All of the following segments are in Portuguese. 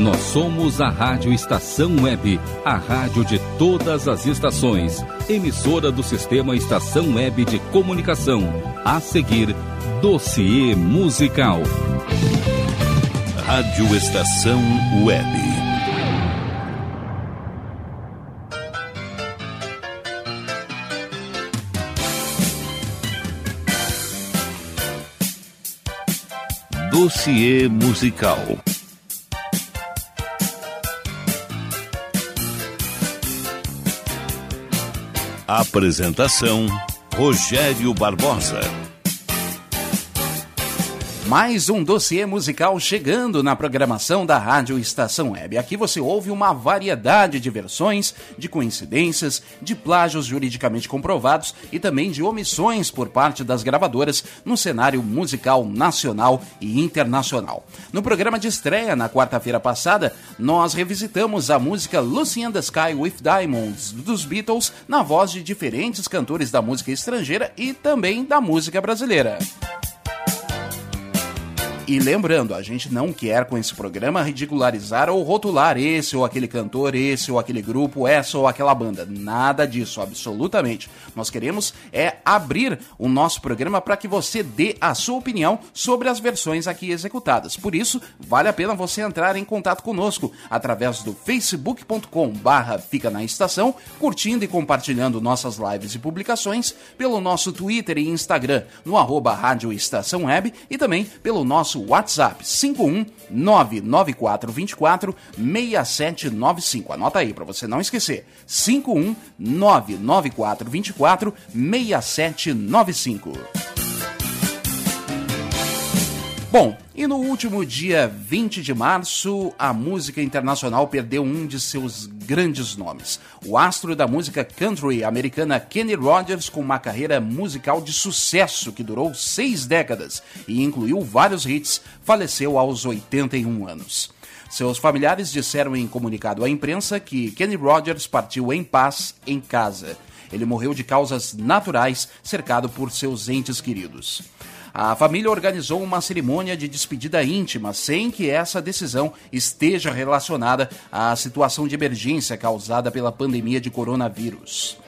Nós somos a Rádio Estação Web, a rádio de todas as estações, emissora do sistema Estação Web de Comunicação. A seguir, dossiê musical. Rádio Estação Web. Dossiê musical. Apresentação: Rogério Barbosa. Mais um dossiê musical chegando na programação da Rádio Estação Web. Aqui você ouve uma variedade de versões, de coincidências, de plágios juridicamente comprovados e também de omissões por parte das gravadoras no cenário musical nacional e internacional. No programa de estreia, na quarta-feira passada, nós revisitamos a música Lucy in the Sky with Diamonds dos Beatles na voz de diferentes cantores da música estrangeira e também da música brasileira. E lembrando, a gente não quer com esse programa ridicularizar ou rotular esse ou aquele cantor, esse ou aquele grupo, essa ou aquela banda. Nada disso, absolutamente. Nós queremos é abrir o nosso programa para que você dê a sua opinião sobre as versões aqui executadas. Por isso, vale a pena você entrar em contato conosco através do facebook.com barra fica na estação, curtindo e compartilhando nossas lives e publicações, pelo nosso Twitter e Instagram no arroba Rádio Estação Web e também pelo nosso WhatsApp 5199424 6795. Anota aí para você não esquecer. 5199424 6795. Bom, e no último dia 20 de março, a música internacional perdeu um de seus grandes nomes. O astro da música country americana Kenny Rogers, com uma carreira musical de sucesso que durou seis décadas e incluiu vários hits, faleceu aos 81 anos. Seus familiares disseram em comunicado à imprensa que Kenny Rogers partiu em paz em casa. Ele morreu de causas naturais, cercado por seus entes queridos. A família organizou uma cerimônia de despedida íntima, sem que essa decisão esteja relacionada à situação de emergência causada pela pandemia de coronavírus.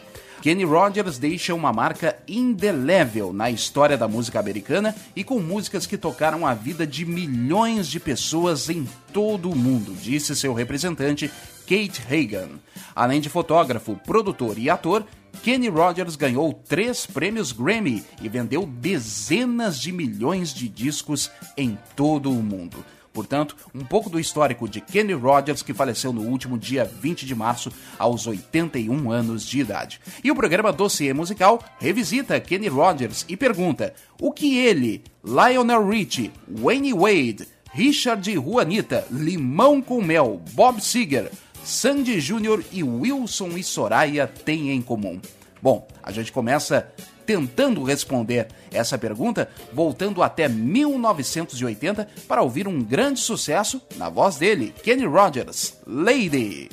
Kenny Rogers deixa uma marca indelével na história da música americana e com músicas que tocaram a vida de milhões de pessoas em todo o mundo, disse seu representante Kate Hagan. Além de fotógrafo, produtor e ator, Kenny Rogers ganhou três prêmios Grammy e vendeu dezenas de milhões de discos em todo o mundo. Portanto, um pouco do histórico de Kenny Rogers, que faleceu no último dia 20 de março, aos 81 anos de idade. E o programa Dossiê Musical revisita Kenny Rogers e pergunta o que ele, Lionel Richie, Wayne Wade, Richard Juanita, Limão com Mel, Bob Seger, Sandy Júnior e Wilson e Soraya têm em comum? Bom, a gente começa tentando responder essa pergunta, voltando até 1980 para ouvir um grande sucesso na voz dele, Kenny Rogers, Lady.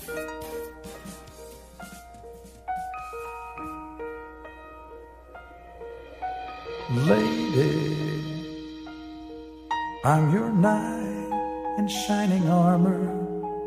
Lady, I'm your knight in shining armor,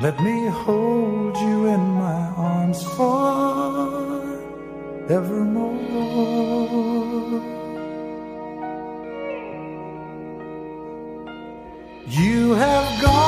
Let me hold you in my arms forevermore. You have gone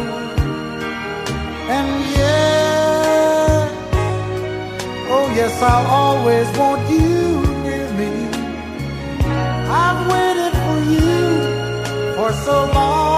I'll always want you near me. I've waited for you for so long.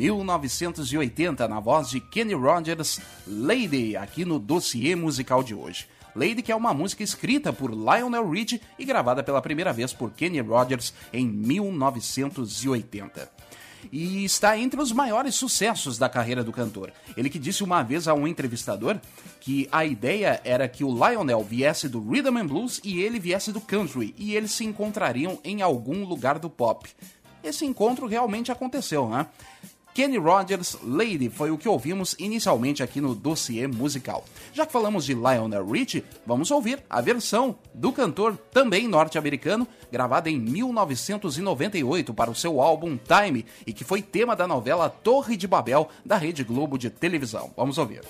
1980, na voz de Kenny Rogers, Lady, aqui no dossiê musical de hoje. Lady, que é uma música escrita por Lionel Richie e gravada pela primeira vez por Kenny Rogers em 1980 e está entre os maiores sucessos da carreira do cantor. Ele que disse uma vez a um entrevistador que a ideia era que o Lionel viesse do rhythm and blues e ele viesse do country e eles se encontrariam em algum lugar do pop. Esse encontro realmente aconteceu, né? Kenny Rogers, Lady, foi o que ouvimos inicialmente aqui no dossiê musical. Já que falamos de Lionel Richie, vamos ouvir a versão do cantor também norte-americano, gravada em 1998 para o seu álbum Time e que foi tema da novela Torre de Babel da Rede Globo de televisão. Vamos ouvir.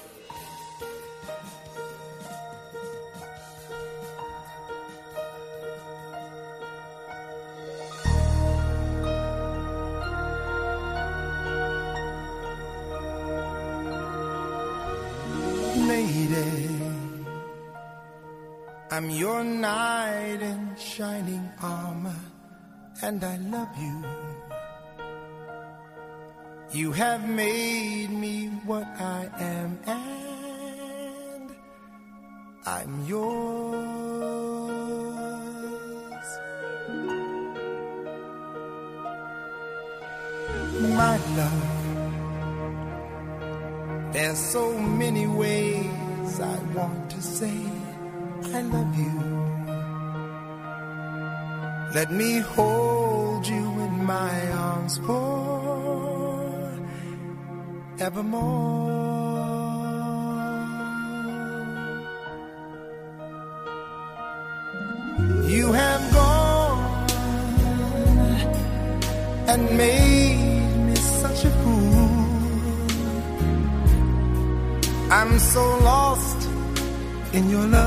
I'm your knight in shining armor, and I love you. You have made me what I am, and I'm yours. My love. There's so many ways I want to say I love you. Let me hold you in my arms oh, forevermore. You have gone and made me such a fool. I'm so lost in your love.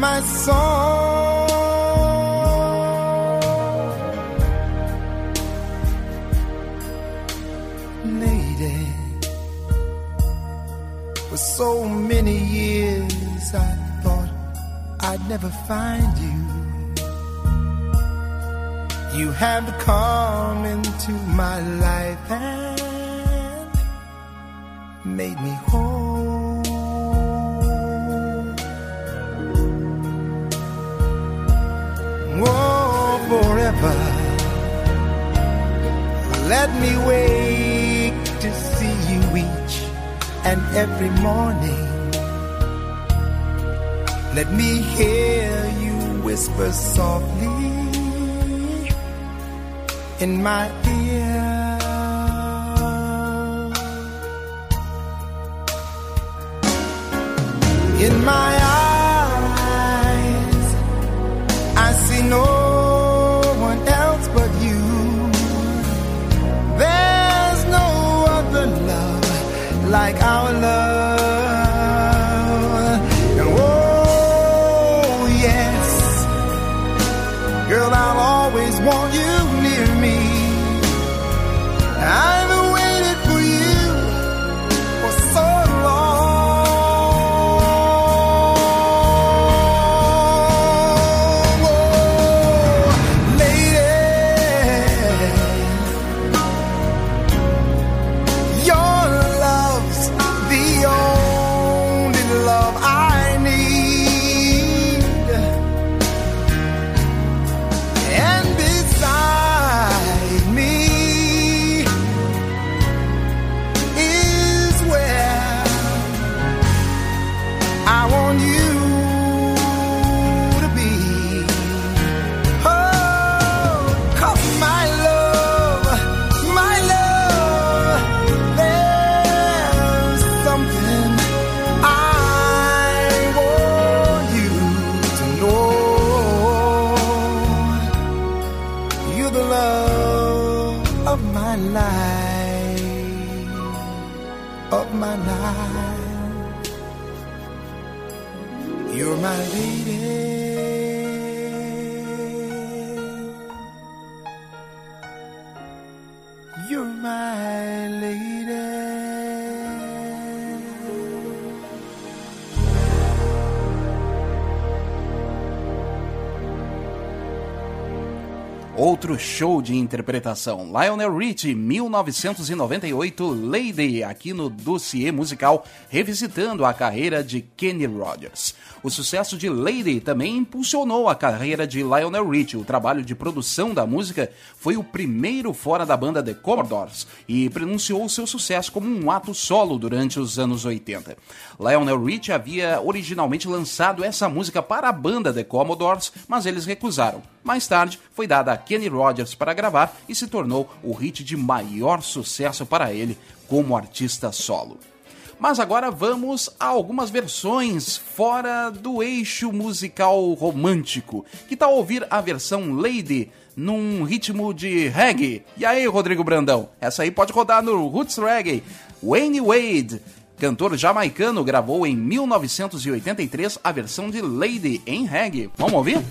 My soul. Lady for so many years I thought I'd never find you. You have come into my life and made me whole. Let me wake to see you each and every morning. Let me hear you whisper softly in my ear. In my Outro show de interpretação. Lionel Richie, 1998, Lady, aqui no dossiê musical, revisitando a carreira de Kenny Rogers. O sucesso de Lady também impulsionou a carreira de Lionel Richie. O trabalho de produção da música foi o primeiro fora da banda The Commodores e pronunciou seu sucesso como um ato solo durante os anos 80. Lionel Richie havia originalmente lançado essa música para a banda The Commodores, mas eles recusaram. Mais tarde, foi dada a Kenny Rogers para gravar e se tornou o hit de maior sucesso para ele como artista solo. Mas agora vamos a algumas versões fora do eixo musical romântico. Que tal ouvir a versão Lady num ritmo de reggae? E aí, Rodrigo Brandão? Essa aí pode rodar no Roots Reggae. Wayne Wade, cantor jamaicano, gravou em 1983 a versão de Lady em reggae. Vamos ouvir?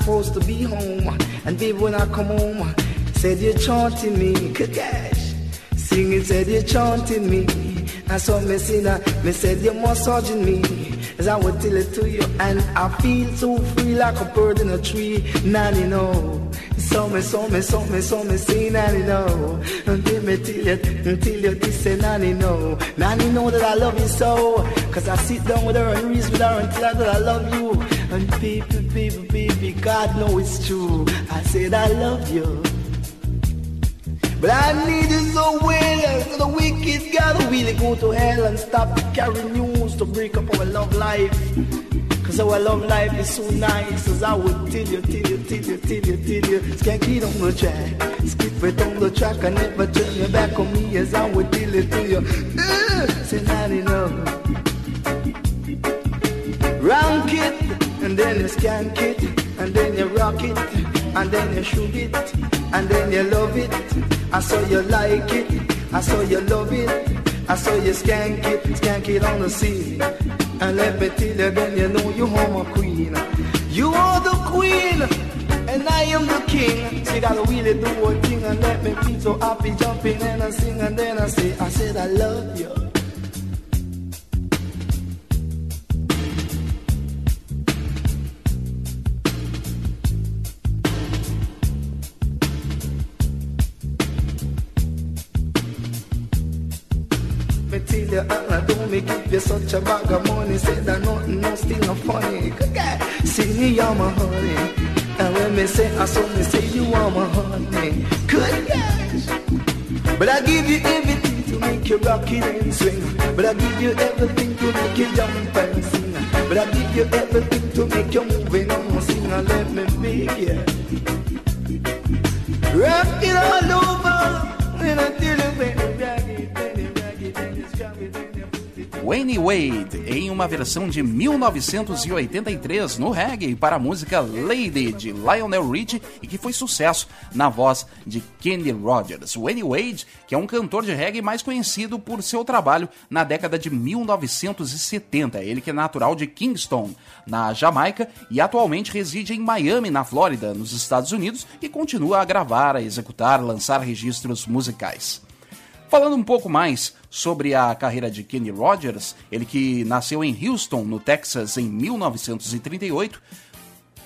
Supposed to be home. And baby, when I come home, said you're chanting me, Kakash. Singing, said you're chanting me. I saw me see that, me said you're massaging me. As I would tell it to you, and I feel so free like a bird in a tree. Nanny, know. So me, so me, so me, so me, say nanny, know. Until me tell you, until you this say nanny, know. Nanny, know that I love you so. Cause I sit down with her and reason with her and tell her that I love you. And baby, baby, God know it's true. I said I love you. But I need you so well, so the wicked gotta really go to hell and stop the carry news to break up our love life. Cause our love life is so nice, as I would tell you, tell you, tell you, tell you, tell you. Skanky on the track, skip it on the track, and never turn your back on me as I would tell it to you. Uh, say not enough. Rank it, and then you skank it, and then you rock it, and then you shoot it, and then you love it. I saw you like it, I saw you love it, I saw you skank it, skank it on the scene. And let me tell you, then you know you are my queen. You are the queen, and I am the king. You gotta really do one thing and let me feel so happy, jumping and I sing, and then I say, I said I love you. Such a bag of money. Say that nothing, no still not funny. Good see me, my honey. And when me say, I saw me say you are my honey. Good. But I give you everything to make you rock it and swing. But I give you everything to make you jump and sing. But I give you everything to make you move and sing. And let me make you. Rock it all over. And tell you, baby, Wayne Wade, em uma versão de 1983 no reggae para a música Lady de Lionel Richie e que foi sucesso na voz de Kenny Rogers. Wayne Wade, que é um cantor de reggae mais conhecido por seu trabalho na década de 1970. Ele que é natural de Kingston, na Jamaica, e atualmente reside em Miami, na Flórida, nos Estados Unidos, e continua a gravar, a executar, lançar registros musicais. Falando um pouco mais sobre a carreira de Kenny Rogers, ele que nasceu em Houston, no Texas, em 1938,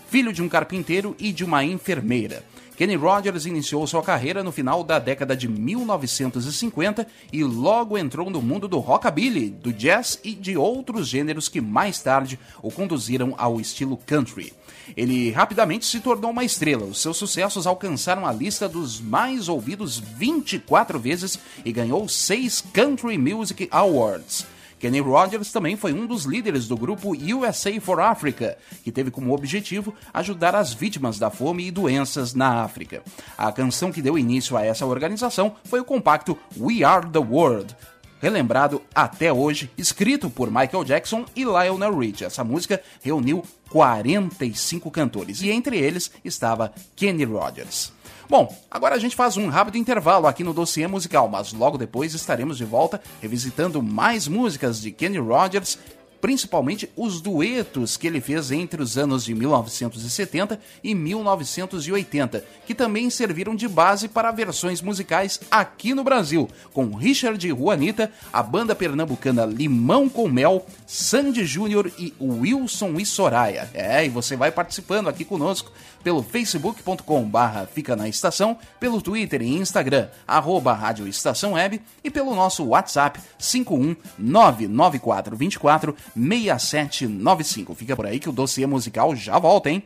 filho de um carpinteiro e de uma enfermeira. Kenny Rogers iniciou sua carreira no final da década de 1950 e logo entrou no mundo do rockabilly, do jazz e de outros gêneros que mais tarde o conduziram ao estilo country. Ele rapidamente se tornou uma estrela. Os seus sucessos alcançaram a lista dos mais ouvidos 24 vezes e ganhou seis Country Music Awards. Kenny Rogers também foi um dos líderes do grupo USA for Africa, que teve como objetivo ajudar as vítimas da fome e doenças na África. A canção que deu início a essa organização foi o compacto We Are the World, relembrado até hoje, escrito por Michael Jackson e Lionel Richie. Essa música reuniu 45 cantores e entre eles estava Kenny Rogers. Bom, agora a gente faz um rápido intervalo aqui no dossiê musical, mas logo depois estaremos de volta revisitando mais músicas de Kenny Rogers principalmente os duetos que ele fez entre os anos de 1970 e 1980, que também serviram de base para versões musicais aqui no Brasil, com Richard e Juanita, a banda pernambucana Limão com Mel, Sandy Júnior e Wilson e Soraya. É, e você vai participando aqui conosco pelo facebook.com barra Fica na Estação, pelo Twitter e Instagram, arroba Rádio Estação Web e pelo nosso WhatsApp 5199424 6795. Fica por aí que o dossiê musical já volta, hein?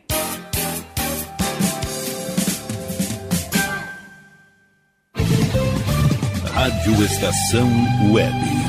Rádio Estação Web.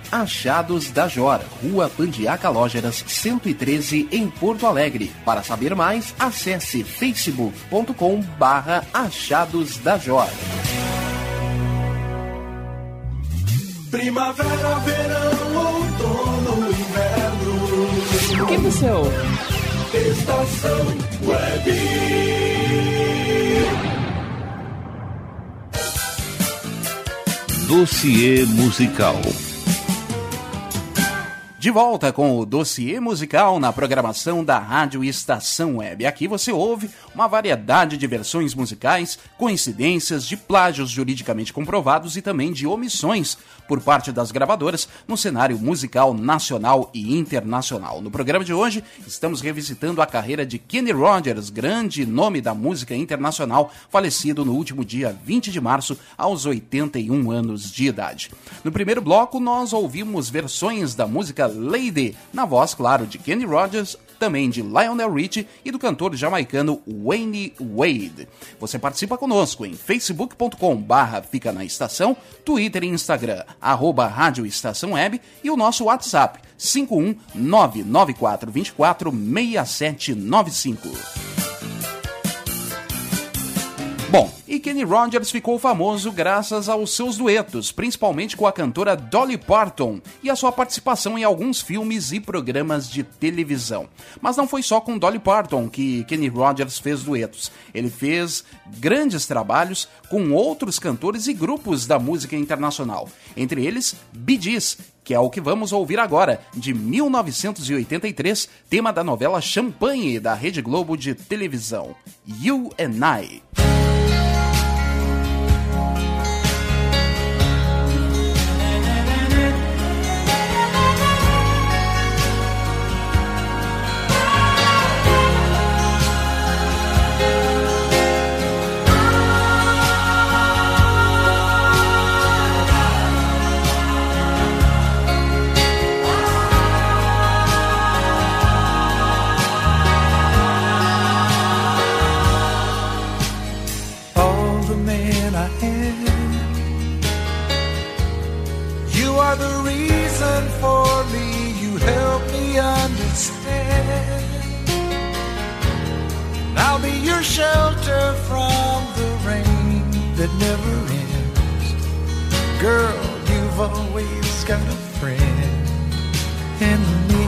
Achados da Jor, Rua Pandiaca Lógeras, 113, em Porto Alegre. Para saber mais, acesse facebook.com barra Achados da Jor. Primavera, verão, outono, inverno. Quem você ouve? Estação Web. Dossiê musical. De volta com o dossiê musical na programação da Rádio Estação Web. Aqui você ouve uma variedade de versões musicais, coincidências, de plágios juridicamente comprovados e também de omissões por parte das gravadoras no cenário musical nacional e internacional. No programa de hoje, estamos revisitando a carreira de Kenny Rogers, grande nome da música internacional, falecido no último dia 20 de março, aos 81 anos de idade. No primeiro bloco, nós ouvimos versões da música Lady, na voz, claro, de Kenny Rogers, também de Lionel Richie e do cantor jamaicano Wayne Wade. Você participa conosco em facebook.com barra fica na estação, Twitter e Instagram, arroba Rádio Estação Web e o nosso WhatsApp 51994246795. Bom, e Kenny Rogers ficou famoso graças aos seus duetos, principalmente com a cantora Dolly Parton e a sua participação em alguns filmes e programas de televisão. Mas não foi só com Dolly Parton que Kenny Rogers fez duetos. Ele fez grandes trabalhos com outros cantores e grupos da música internacional, entre eles Bee Gees, que é o que vamos ouvir agora, de 1983, tema da novela Champagne da Rede Globo de televisão, You and I. never ends. Girl, you've always got a friend in me.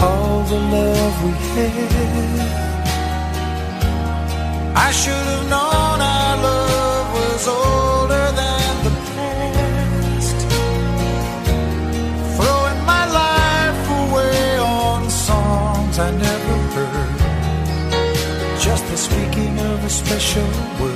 all the love we had. I should have a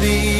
be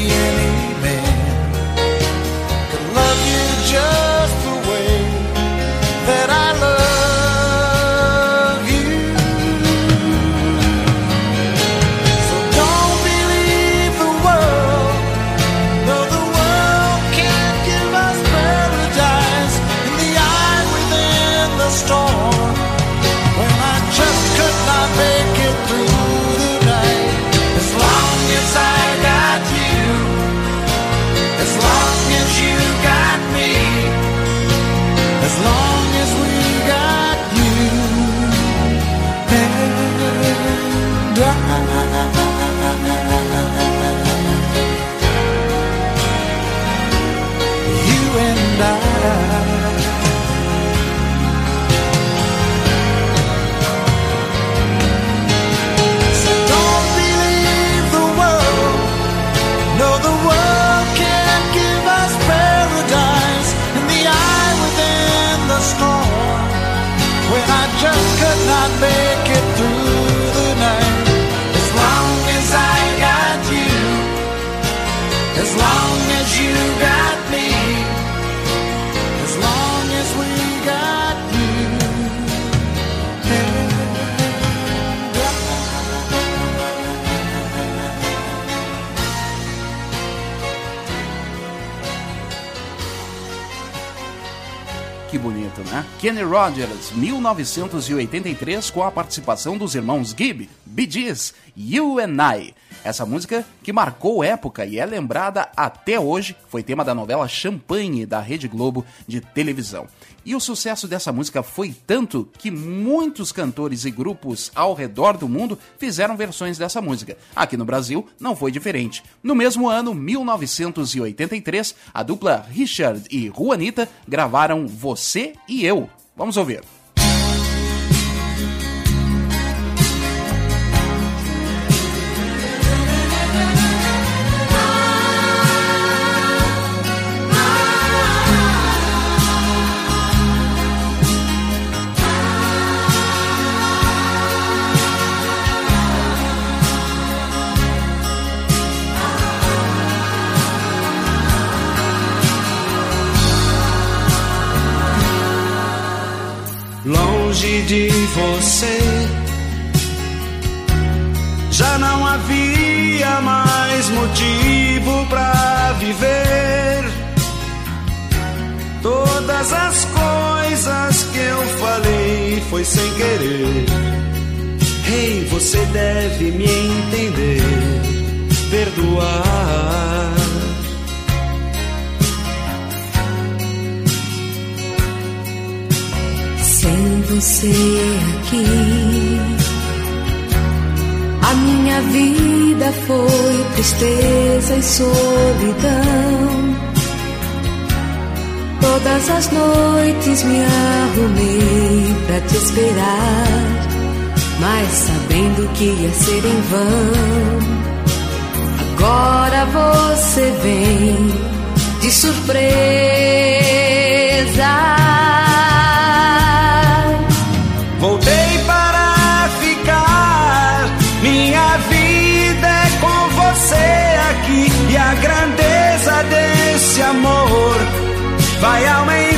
né? Kenny Rogers, 1983, com a participação dos irmãos Gibb, Bee Gees, You and I. Essa música que marcou época e é lembrada até hoje, foi tema da novela Champagne da Rede Globo de televisão. E o sucesso dessa música foi tanto que muitos cantores e grupos ao redor do mundo fizeram versões dessa música. Aqui no Brasil não foi diferente. No mesmo ano, 1983, a dupla Richard e Juanita gravaram Você e Eu. Vamos ouvir. Você. Já não havia mais motivo pra viver. Todas as coisas que eu falei foi sem querer. Ei, você deve me entender, perdoar. Você aqui, a minha vida foi tristeza e solidão. Todas as noites me arrumei pra te esperar, mas sabendo que ia ser em vão. Agora você vem de surpresa. A grandeza desse amor vai aumentar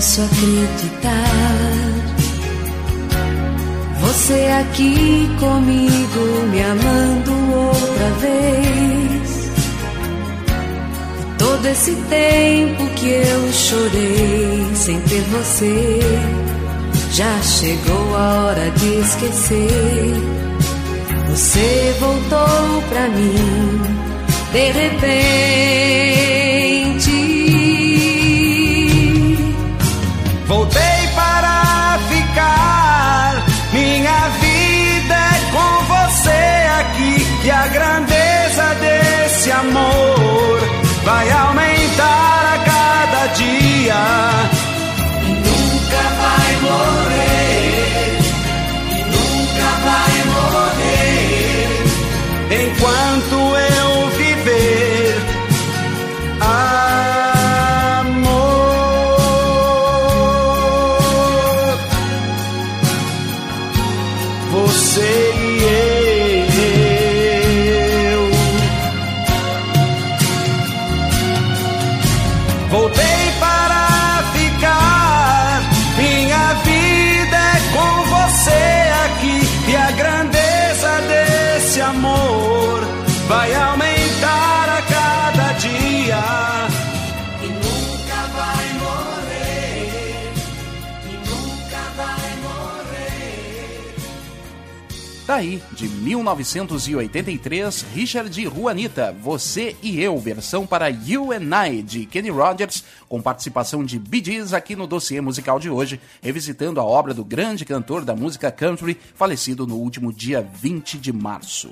posso acreditar. Você aqui comigo, me amando outra vez. E todo esse tempo que eu chorei sem ter você, já chegou a hora de esquecer. Você voltou pra mim, de repente. amor vai aumentar a cada dia e nunca vai morrer, e nunca vai morrer enquanto eu viver. Amor, você e eu. Daí, de 1983, Richard e Juanita, Você e Eu, versão para You and I, de Kenny Rogers, com participação de Bee Gees aqui no dossiê musical de hoje, revisitando a obra do grande cantor da música country, falecido no último dia 20 de março.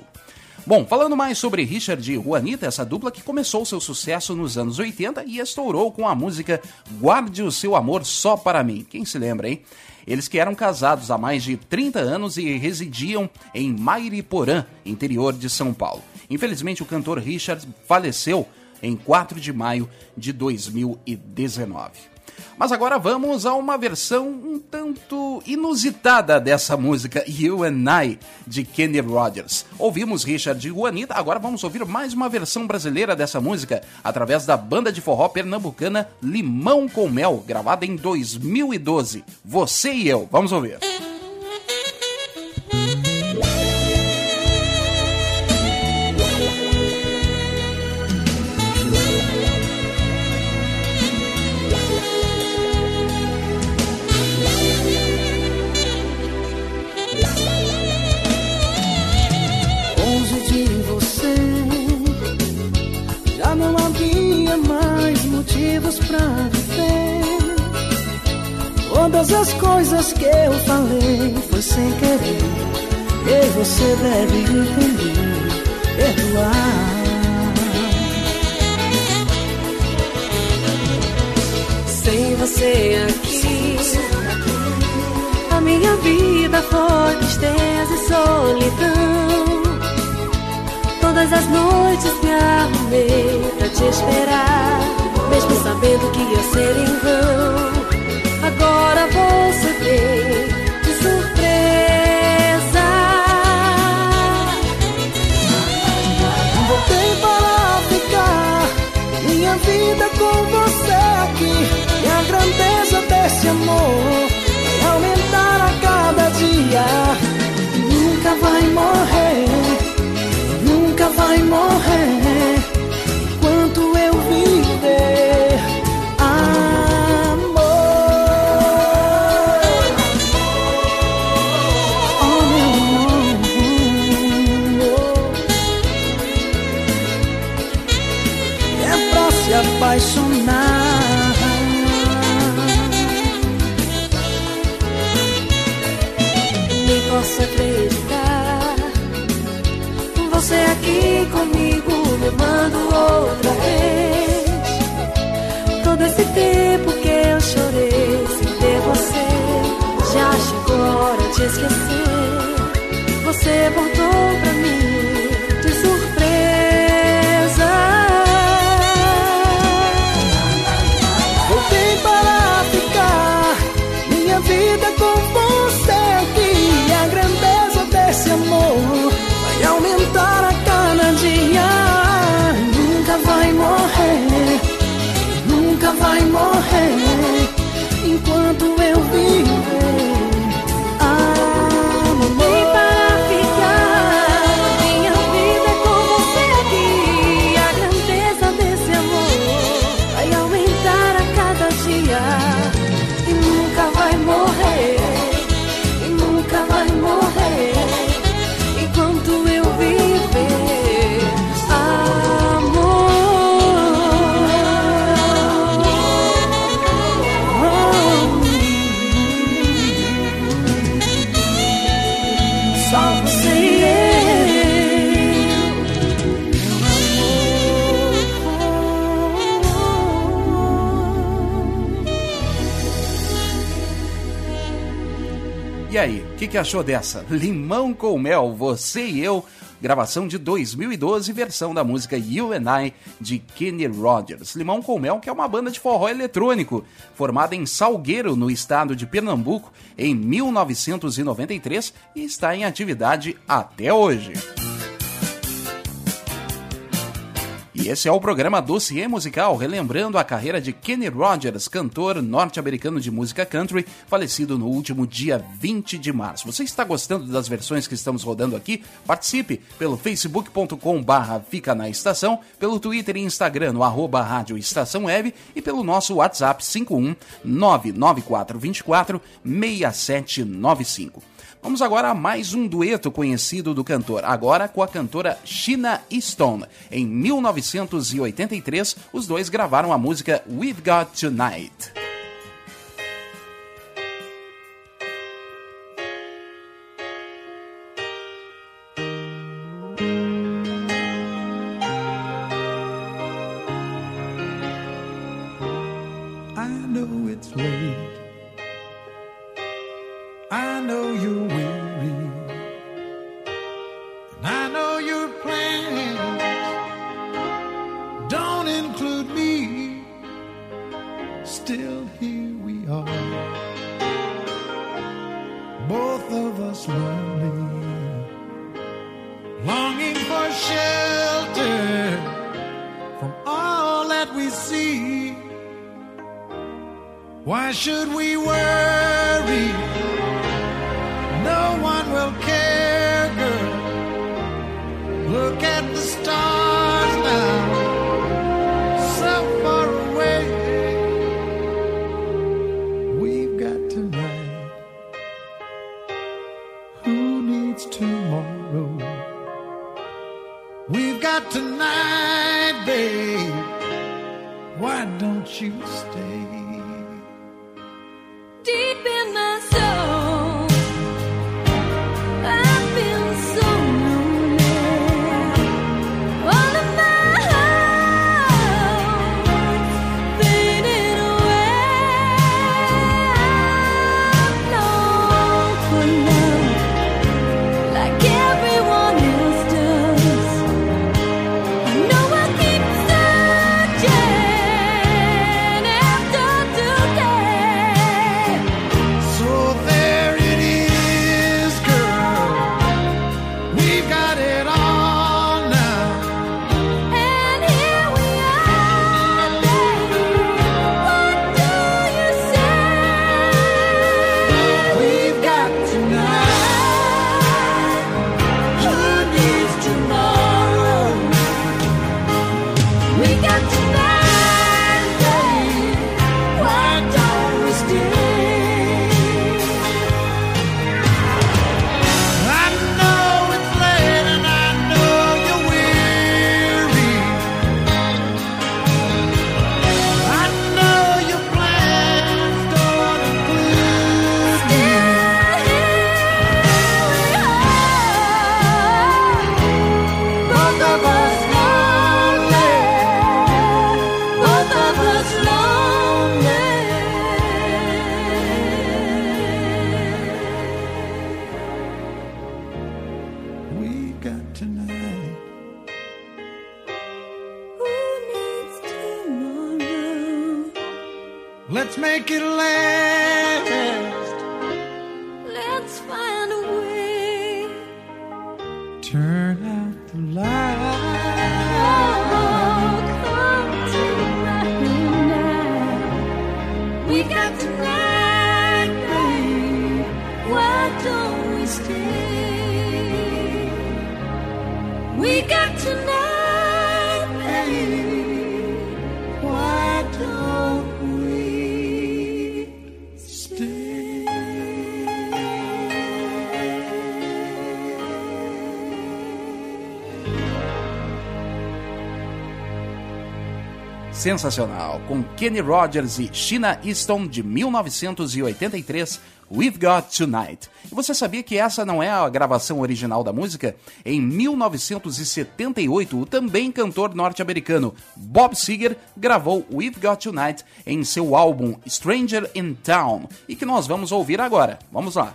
Bom, falando mais sobre Richard e Juanita, essa dupla que começou seu sucesso nos anos 80 e estourou com a música Guarde o Seu Amor Só Para Mim. Quem se lembra, hein? Eles que eram casados há mais de 30 anos e residiam em Mairiporã, interior de São Paulo. Infelizmente, o cantor Richard faleceu em 4 de maio de 2019. Mas agora vamos a uma versão um tanto inusitada dessa música You and I, de Kenny Rogers. Ouvimos Richard e Juanita, agora vamos ouvir mais uma versão brasileira dessa música, através da banda de forró pernambucana Limão com Mel, gravada em 2012. Você e eu, vamos ouvir. Motivos pra viver. Todas as coisas que eu falei foi sem querer. E você deve entender, perdoar. Sem você aqui, a minha vida foi tristeza e solidão. Todas as noites me arrumei pra te esperar, sabendo que ia ser em vão. Agora você veio de surpresa. Voltei para ficar, minha vida com você aqui. E a grandeza desse amor vai aumentar a cada dia. Nunca vai morrer, nunca vai morrer. Enquanto eu viver, percebo que, achou dessa? Limão com mel, você e eu, gravação de 2012, versão da música You and I de Kenny Rogers. Limão com Mel, que é uma banda de forró eletrônico, formada em Salgueiro, no estado de Pernambuco, em 1993 e está em atividade até hoje. E esse é o programa Dossiê Musical, relembrando a carreira de Kenny Rogers, cantor norte-americano de música country, falecido no último dia 20 de março. Você está gostando das versões que estamos rodando aqui? Participe pelo facebook.com barra Fica na Estação, pelo Twitter e Instagram no arroba Rádio Estação Web e pelo nosso WhatsApp 51 99424 6795. Vamos agora a mais um dueto conhecido do cantor, agora com a cantora Sheena Easton. Em 1983, os dois gravaram a música We've Got Tonight. Sensacional, com Kenny Rogers e Sheena Easton de 1983, We've Got Tonight. E você sabia que essa não é a gravação original da música? Em 1978, o também cantor norte-americano Bob Seger gravou We've Got Tonight em seu álbum Stranger in Town, e que nós vamos ouvir agora. Vamos lá.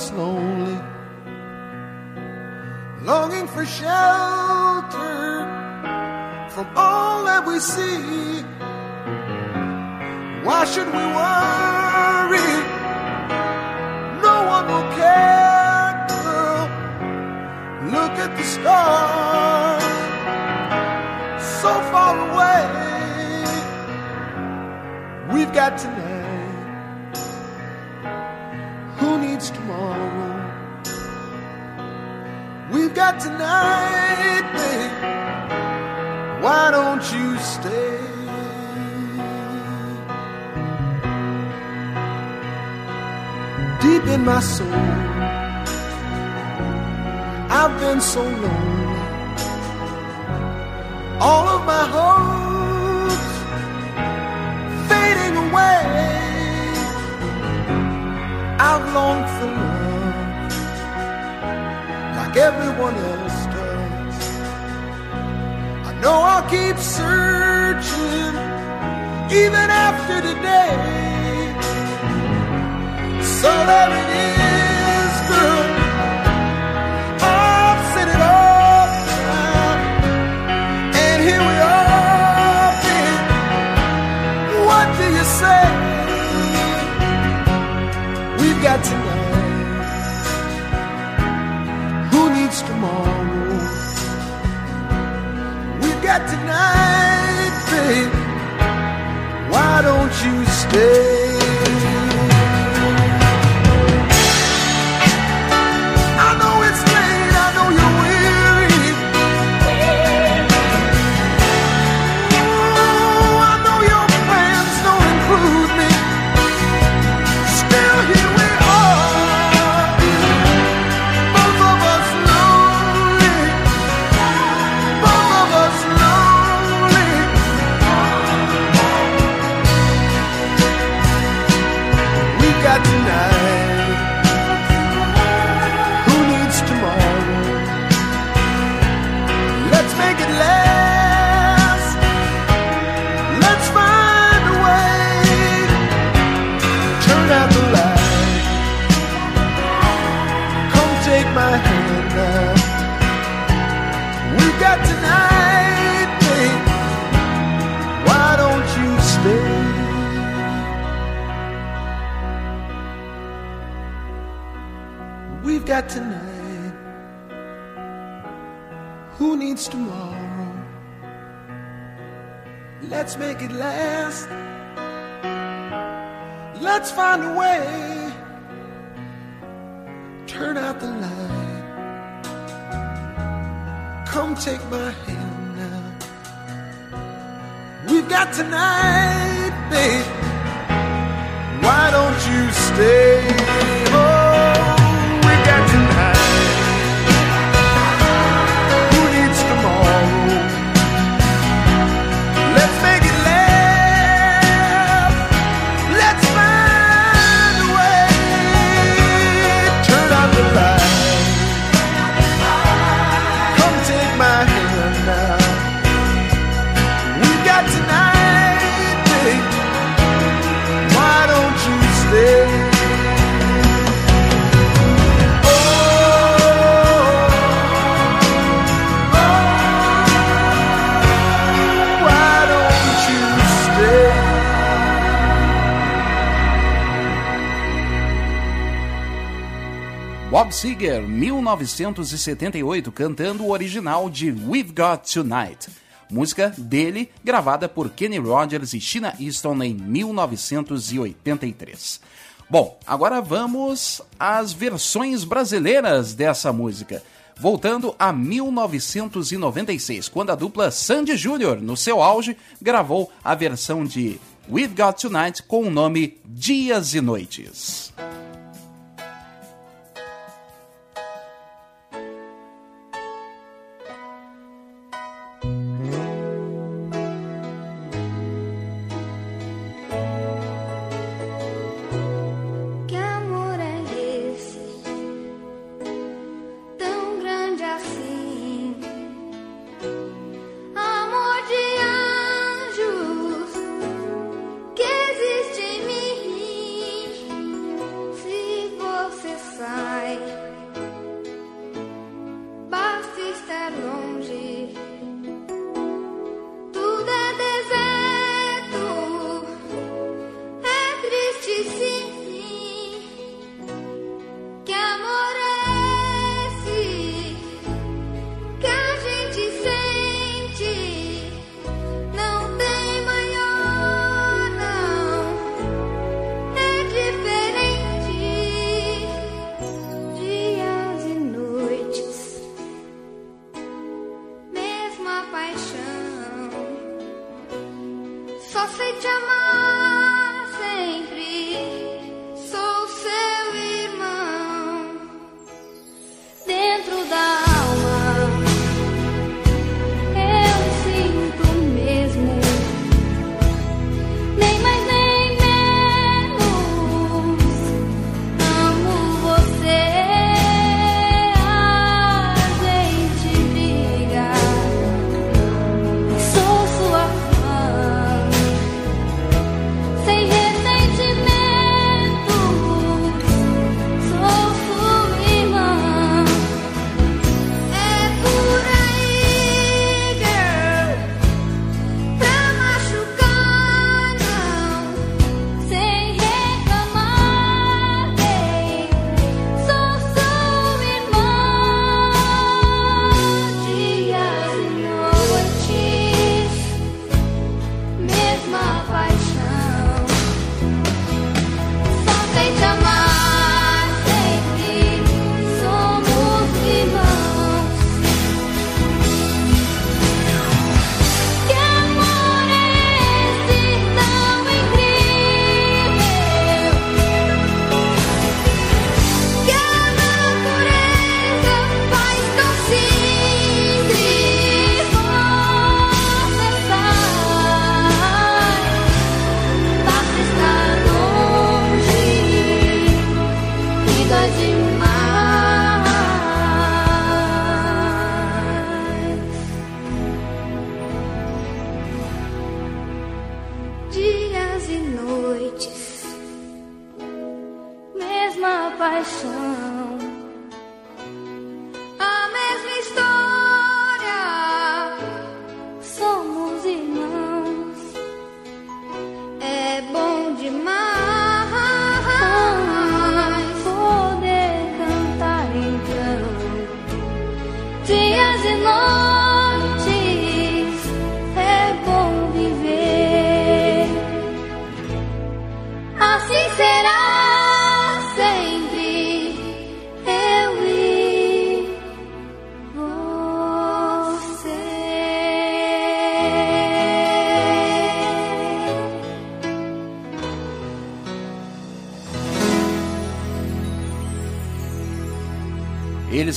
Us lonely, longing for shelter from all that we see. Why should we worry? No one will care, girl. Look at the stars, so far away. We've got tonight. Got tonight, babe. Why don't you stay? Deep in my soul, I've been so lonely. All of my hopes fading away. I've longed for like everyone else does. I know I'll keep searching even after today. So there it is, girl. I've said it all and here we are. What do you say? We've got tonight. You Let's make it last. Let's find a way. Turn out the light. Come take my hand now. We've got tonight, babe. Why don't you stay? Bob Seger, 1978, cantando o original de We've Got Tonight. Música dele, gravada por Kenny Rogers e Sheena Easton em 1983. Bom, agora vamos às versões brasileiras dessa música. Voltando a 1996, quando a dupla Sandy Júnior, no seu auge, gravou a versão de We've Got Tonight com o nome Dias e Noites.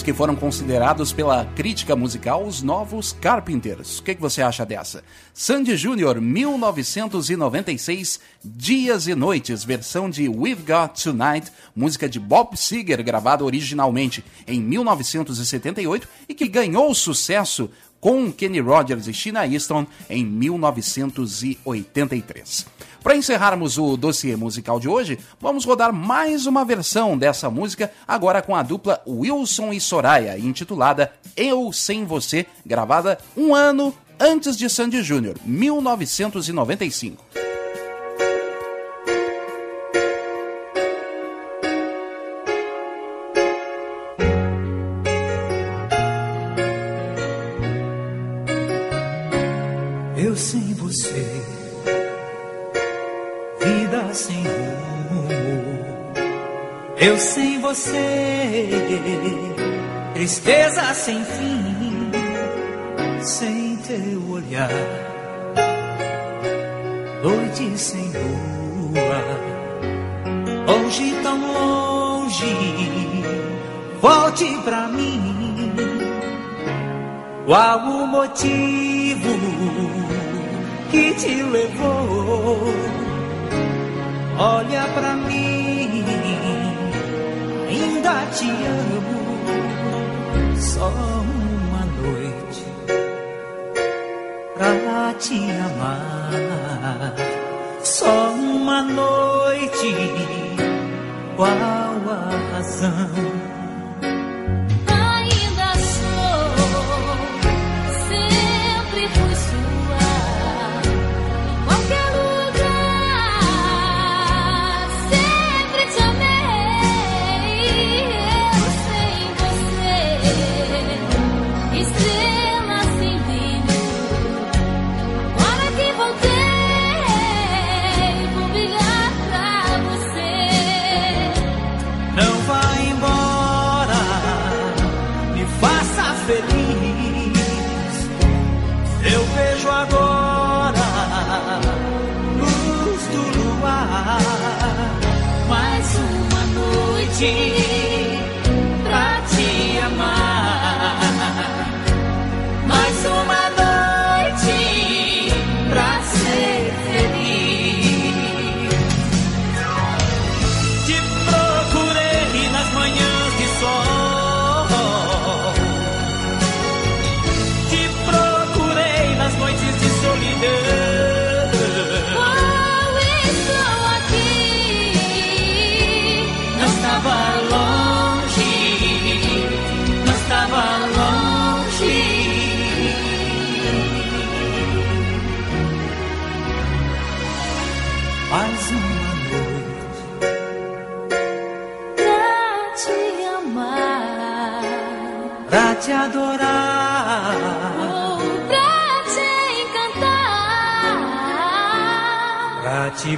Que foram considerados pela crítica musical os novos Carpenters. O que, que você acha dessa? Sandy Júnior, 1996, Dias e Noites, versão de We've Got Tonight, música de Bob Seger, gravada originalmente em 1978 e que ganhou sucesso com Kenny Rogers e Sheena Easton em 1983. Para encerrarmos o dossiê musical de hoje, vamos rodar mais uma versão dessa música, agora com a dupla Wilson e Soraya, intitulada Eu Sem Você, gravada um ano antes de Sandy Júnior, 1995. Eu sem você, tristeza sem fim, sem teu olhar. Noite sem lua, longe tão longe, volte pra mim. Qual o motivo que te levou? Olha pra mim, ainda te amo. Só uma noite pra te amar. Só uma noite, qual a razão?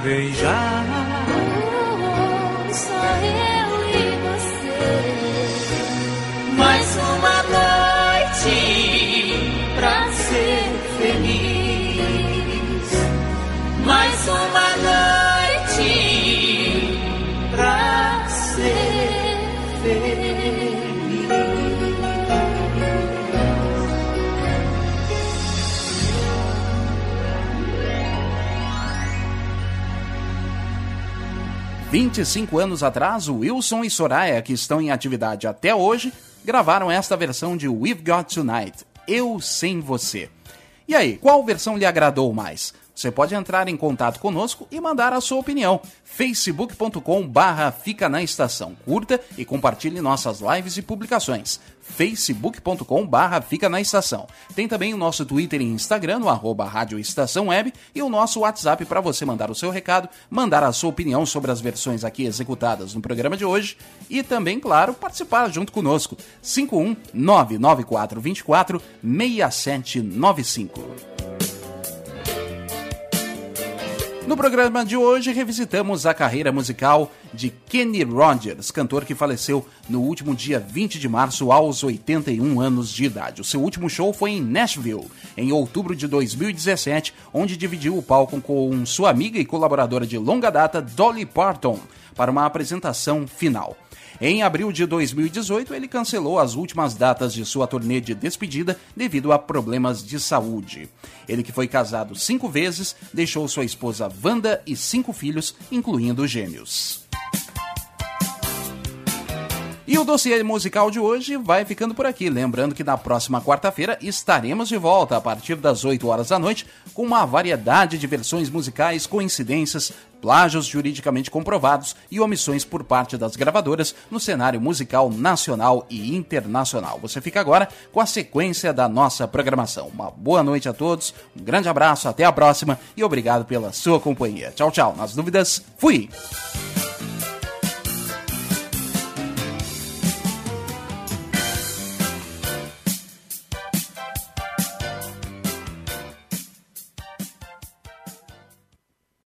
Pra te beijar. 25 anos atrás, Wilson e Soraya, que estão em atividade até hoje, gravaram esta versão de We've Got Tonight, Eu Sem Você. E aí, qual versão lhe agradou mais? Você pode entrar em contato conosco e mandar a sua opinião. facebook.com barra Fica na Estação. Curta e compartilhe nossas lives e publicações. facebook.com barra Fica na Estação. Tem também o nosso Twitter e Instagram, no arroba Rádio Estação Web, e o nosso WhatsApp para você mandar o seu recado, mandar a sua opinião sobre as versões aqui executadas no programa de hoje e também, claro, participar junto conosco. 5199424 6795. No programa de hoje, revisitamos a carreira musical de Kenny Rogers, cantor que faleceu no último dia 20 de março, aos 81 anos de idade. O seu último show foi em Nashville, em outubro de 2017, onde dividiu o palco com sua amiga e colaboradora de longa data, Dolly Parton, para uma apresentação final. Em abril de 2018, ele cancelou as últimas datas de sua turnê de despedida devido a problemas de saúde. Ele, que foi casado cinco vezes, deixou sua esposa Wanda e cinco filhos, incluindo gêmeos. E o dossiê musical de hoje vai ficando por aqui. Lembrando que na próxima quarta-feira estaremos de volta a partir das 8 horas da noite com uma variedade de versões musicais, coincidências, plágios juridicamente comprovados e omissões por parte das gravadoras no cenário musical nacional e internacional. Você fica agora com a sequência da nossa programação. Uma boa noite a todos, um grande abraço, até a próxima e obrigado pela sua companhia. Tchau, tchau. Nas dúvidas, fui!